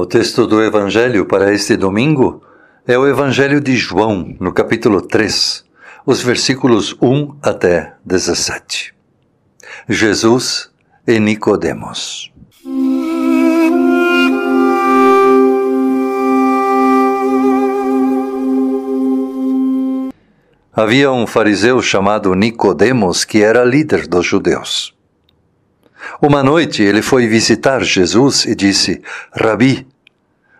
O texto do Evangelho para este domingo é o Evangelho de João, no capítulo 3, os versículos 1 até 17. Jesus e Nicodemos. Havia um fariseu chamado Nicodemos que era líder dos judeus. Uma noite ele foi visitar Jesus e disse: Rabi,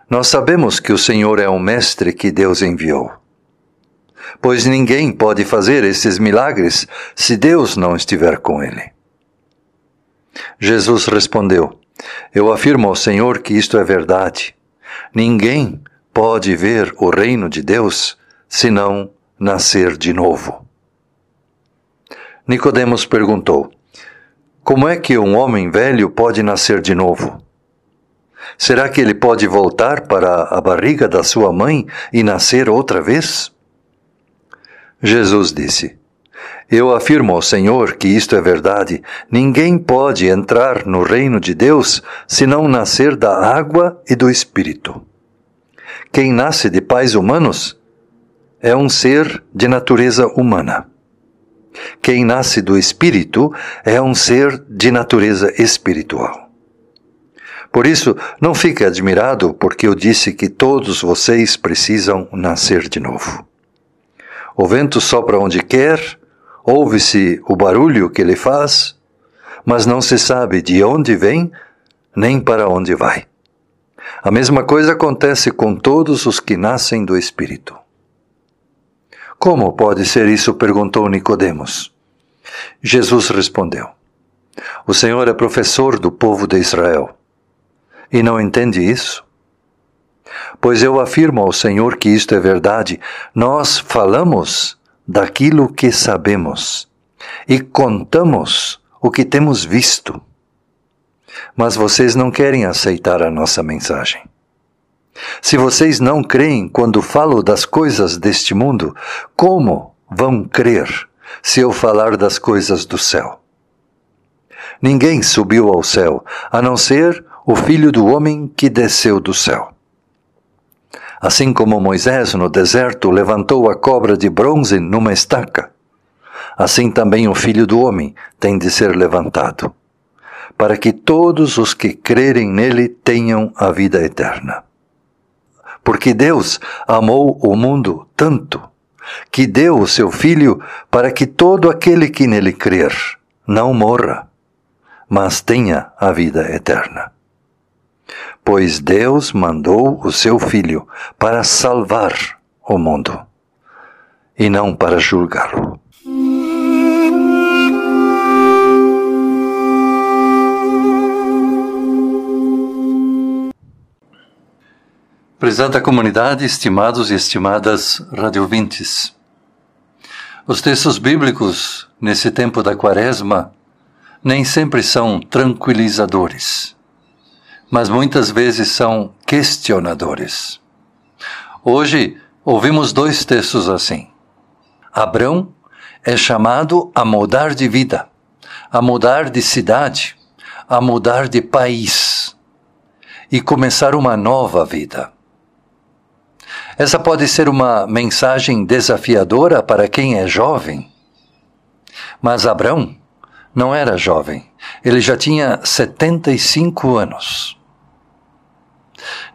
nós sabemos que o Senhor é um mestre que Deus enviou. Pois ninguém pode fazer esses milagres se Deus não estiver com ele. Jesus respondeu: Eu afirmo ao Senhor que isto é verdade. Ninguém pode ver o reino de Deus senão nascer de novo. Nicodemos perguntou: Como é que um homem velho pode nascer de novo? Será que ele pode voltar para a barriga da sua mãe e nascer outra vez? Jesus disse: Eu afirmo ao Senhor que isto é verdade. Ninguém pode entrar no reino de Deus se não nascer da água e do Espírito. Quem nasce de pais humanos é um ser de natureza humana. Quem nasce do Espírito é um ser de natureza espiritual. Por isso, não fique admirado porque eu disse que todos vocês precisam nascer de novo. O vento sopra onde quer, ouve-se o barulho que ele faz, mas não se sabe de onde vem nem para onde vai. A mesma coisa acontece com todos os que nascem do Espírito. Como pode ser isso? perguntou Nicodemos. Jesus respondeu: O Senhor é professor do povo de Israel e não entende isso? Pois eu afirmo ao Senhor que isto é verdade. Nós falamos daquilo que sabemos e contamos o que temos visto. Mas vocês não querem aceitar a nossa mensagem. Se vocês não creem quando falo das coisas deste mundo, como vão crer se eu falar das coisas do céu? Ninguém subiu ao céu, a não ser o Filho do Homem que desceu do céu. Assim como Moisés no deserto levantou a cobra de bronze numa estaca, assim também o Filho do Homem tem de ser levantado, para que todos os que crerem nele tenham a vida eterna. Porque Deus amou o mundo tanto que deu o seu Filho para que todo aquele que nele crer não morra, mas tenha a vida eterna. Pois Deus mandou o seu Filho para salvar o mundo e não para julgá-lo. Prezada comunidade, estimados e estimadas radiovintes. Os textos bíblicos, nesse tempo da quaresma, nem sempre são tranquilizadores, mas muitas vezes são questionadores. Hoje, ouvimos dois textos assim. Abrão é chamado a mudar de vida, a mudar de cidade, a mudar de país e começar uma nova vida. Essa pode ser uma mensagem desafiadora para quem é jovem. Mas Abraão não era jovem, ele já tinha 75 anos.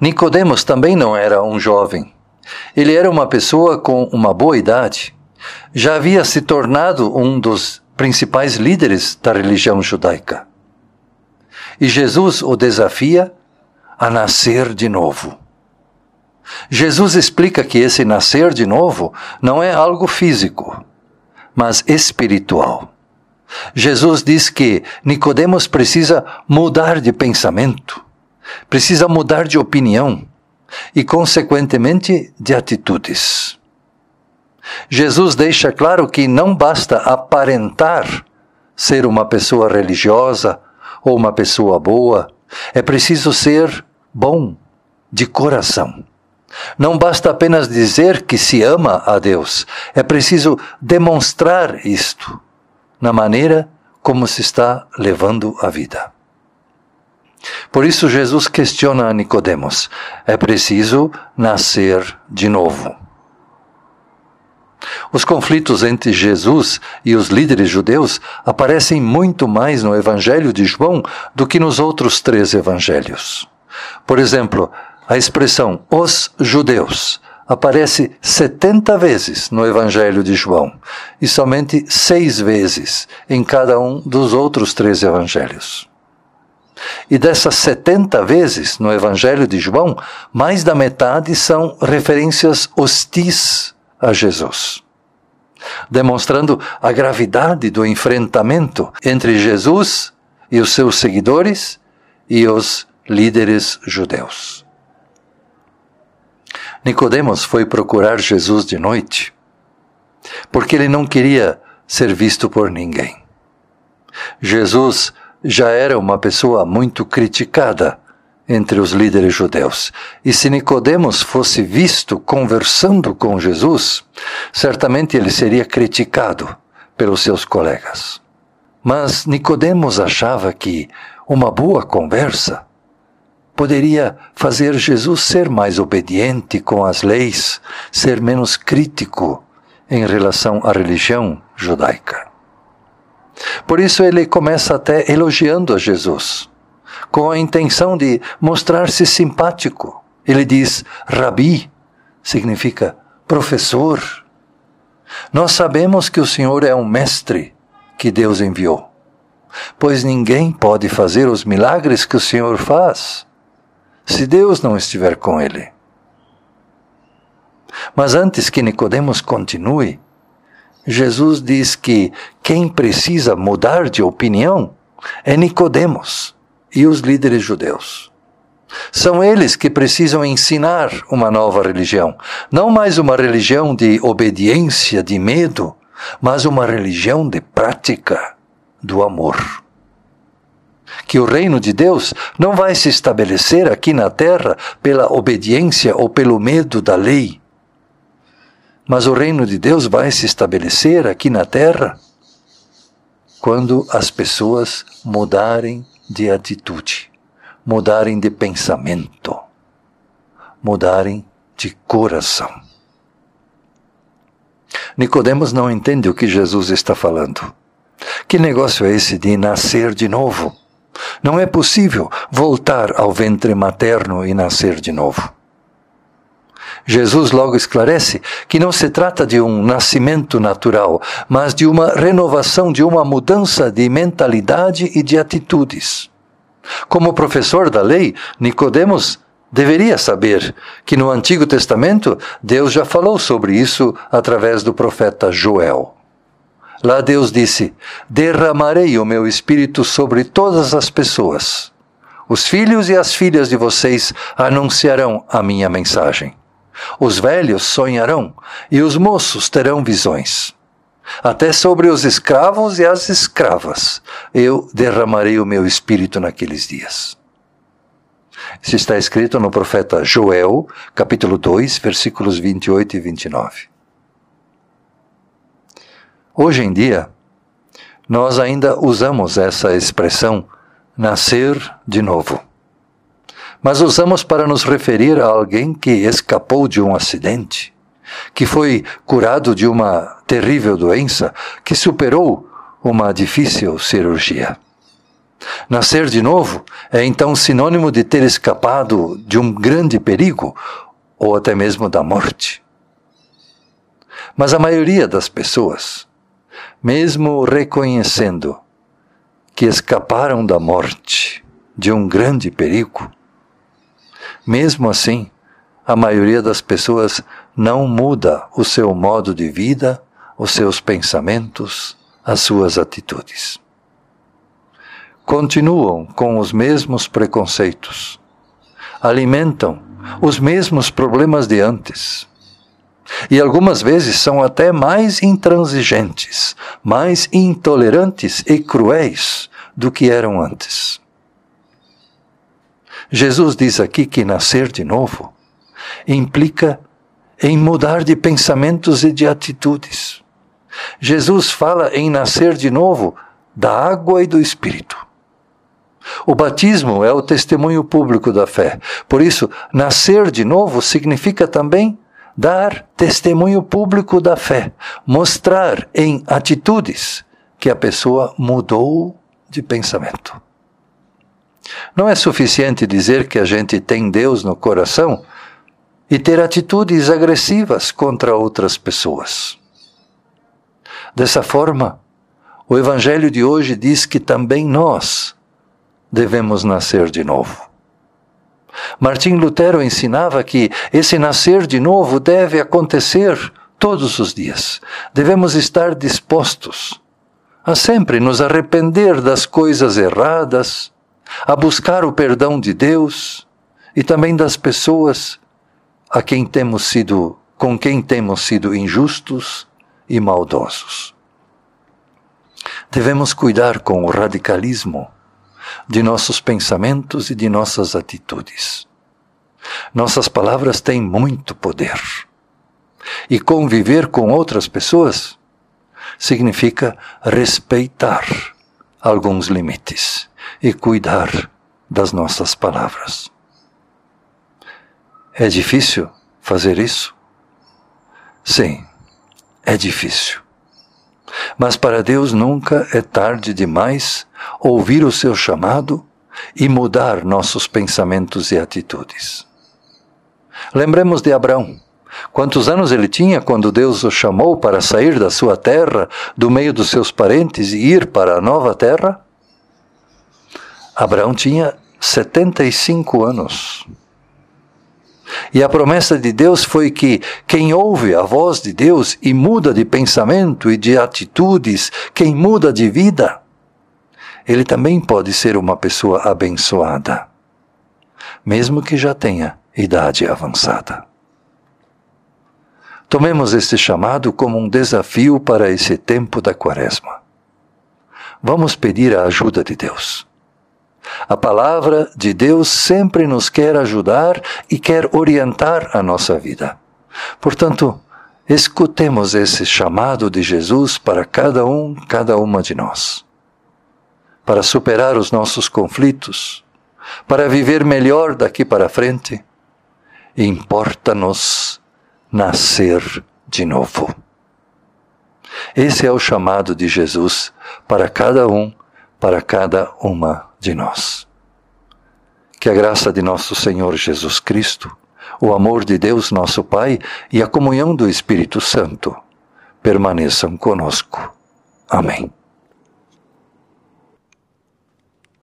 Nicodemos também não era um jovem. Ele era uma pessoa com uma boa idade. Já havia se tornado um dos principais líderes da religião judaica. E Jesus o desafia a nascer de novo. Jesus explica que esse nascer de novo não é algo físico, mas espiritual. Jesus diz que Nicodemos precisa mudar de pensamento, precisa mudar de opinião e, consequentemente, de atitudes. Jesus deixa claro que não basta aparentar ser uma pessoa religiosa ou uma pessoa boa, é preciso ser bom de coração. Não basta apenas dizer que se ama a Deus, é preciso demonstrar isto na maneira como se está levando a vida. Por isso Jesus questiona a Nicodemos: é preciso nascer de novo. Os conflitos entre Jesus e os líderes judeus aparecem muito mais no Evangelho de João do que nos outros três evangelhos. Por exemplo, a expressão os judeus aparece 70 vezes no Evangelho de João e somente seis vezes em cada um dos outros três evangelhos. E dessas 70 vezes no Evangelho de João, mais da metade são referências hostis a Jesus, demonstrando a gravidade do enfrentamento entre Jesus e os seus seguidores e os líderes judeus. Nicodemos foi procurar Jesus de noite, porque ele não queria ser visto por ninguém. Jesus já era uma pessoa muito criticada entre os líderes judeus. E se Nicodemos fosse visto conversando com Jesus, certamente ele seria criticado pelos seus colegas. Mas Nicodemos achava que uma boa conversa poderia fazer Jesus ser mais obediente com as leis, ser menos crítico em relação à religião judaica. Por isso ele começa até elogiando a Jesus, com a intenção de mostrar-se simpático. Ele diz: Rabi, significa professor. Nós sabemos que o Senhor é um mestre que Deus enviou, pois ninguém pode fazer os milagres que o Senhor faz se Deus não estiver com ele. Mas antes que Nicodemos continue, Jesus diz que quem precisa mudar de opinião é Nicodemos e os líderes judeus. São eles que precisam ensinar uma nova religião, não mais uma religião de obediência, de medo, mas uma religião de prática, do amor que o reino de Deus não vai se estabelecer aqui na terra pela obediência ou pelo medo da lei. Mas o reino de Deus vai se estabelecer aqui na terra quando as pessoas mudarem de atitude, mudarem de pensamento, mudarem de coração. Nicodemos não entende o que Jesus está falando. Que negócio é esse de nascer de novo? Não é possível voltar ao ventre materno e nascer de novo. Jesus logo esclarece que não se trata de um nascimento natural, mas de uma renovação, de uma mudança de mentalidade e de atitudes. Como professor da lei, Nicodemos deveria saber que no Antigo Testamento Deus já falou sobre isso através do profeta Joel. Lá Deus disse: Derramarei o meu espírito sobre todas as pessoas. Os filhos e as filhas de vocês anunciarão a minha mensagem. Os velhos sonharão e os moços terão visões. Até sobre os escravos e as escravas eu derramarei o meu espírito naqueles dias. Isso está escrito no profeta Joel, capítulo 2, versículos 28 e 29. Hoje em dia, nós ainda usamos essa expressão nascer de novo. Mas usamos para nos referir a alguém que escapou de um acidente, que foi curado de uma terrível doença, que superou uma difícil cirurgia. Nascer de novo é então sinônimo de ter escapado de um grande perigo ou até mesmo da morte. Mas a maioria das pessoas mesmo reconhecendo que escaparam da morte, de um grande perigo, mesmo assim, a maioria das pessoas não muda o seu modo de vida, os seus pensamentos, as suas atitudes. Continuam com os mesmos preconceitos, alimentam os mesmos problemas de antes e algumas vezes são até mais intransigentes, mais intolerantes e cruéis do que eram antes. Jesus diz aqui que nascer de novo implica em mudar de pensamentos e de atitudes. Jesus fala em nascer de novo da água e do espírito. o batismo é o testemunho público da fé. Por isso, nascer de novo significa também dar testemunho público da fé, mostrar em atitudes que a pessoa mudou de pensamento. Não é suficiente dizer que a gente tem Deus no coração e ter atitudes agressivas contra outras pessoas. Dessa forma, o Evangelho de hoje diz que também nós devemos nascer de novo. Martim Lutero ensinava que esse nascer de novo deve acontecer todos os dias. Devemos estar dispostos a sempre nos arrepender das coisas erradas, a buscar o perdão de Deus e também das pessoas a quem temos sido com quem temos sido injustos e maldosos. Devemos cuidar com o radicalismo de nossos pensamentos e de nossas atitudes. Nossas palavras têm muito poder. E conviver com outras pessoas significa respeitar alguns limites e cuidar das nossas palavras. É difícil fazer isso? Sim, é difícil. Mas para Deus nunca é tarde demais ouvir o seu chamado e mudar nossos pensamentos e atitudes. Lembremos de Abraão. Quantos anos ele tinha quando Deus o chamou para sair da sua terra, do meio dos seus parentes e ir para a nova terra? Abraão tinha 75 anos. E a promessa de Deus foi que quem ouve a voz de Deus e muda de pensamento e de atitudes, quem muda de vida, ele também pode ser uma pessoa abençoada, mesmo que já tenha idade avançada. Tomemos este chamado como um desafio para esse tempo da Quaresma. Vamos pedir a ajuda de Deus. A palavra de Deus sempre nos quer ajudar e quer orientar a nossa vida. Portanto, escutemos esse chamado de Jesus para cada um, cada uma de nós. Para superar os nossos conflitos, para viver melhor daqui para frente, importa-nos nascer de novo. Esse é o chamado de Jesus para cada um, para cada uma de nós. Que a graça de nosso Senhor Jesus Cristo, o amor de Deus nosso Pai e a comunhão do Espírito Santo permaneçam conosco. Amém.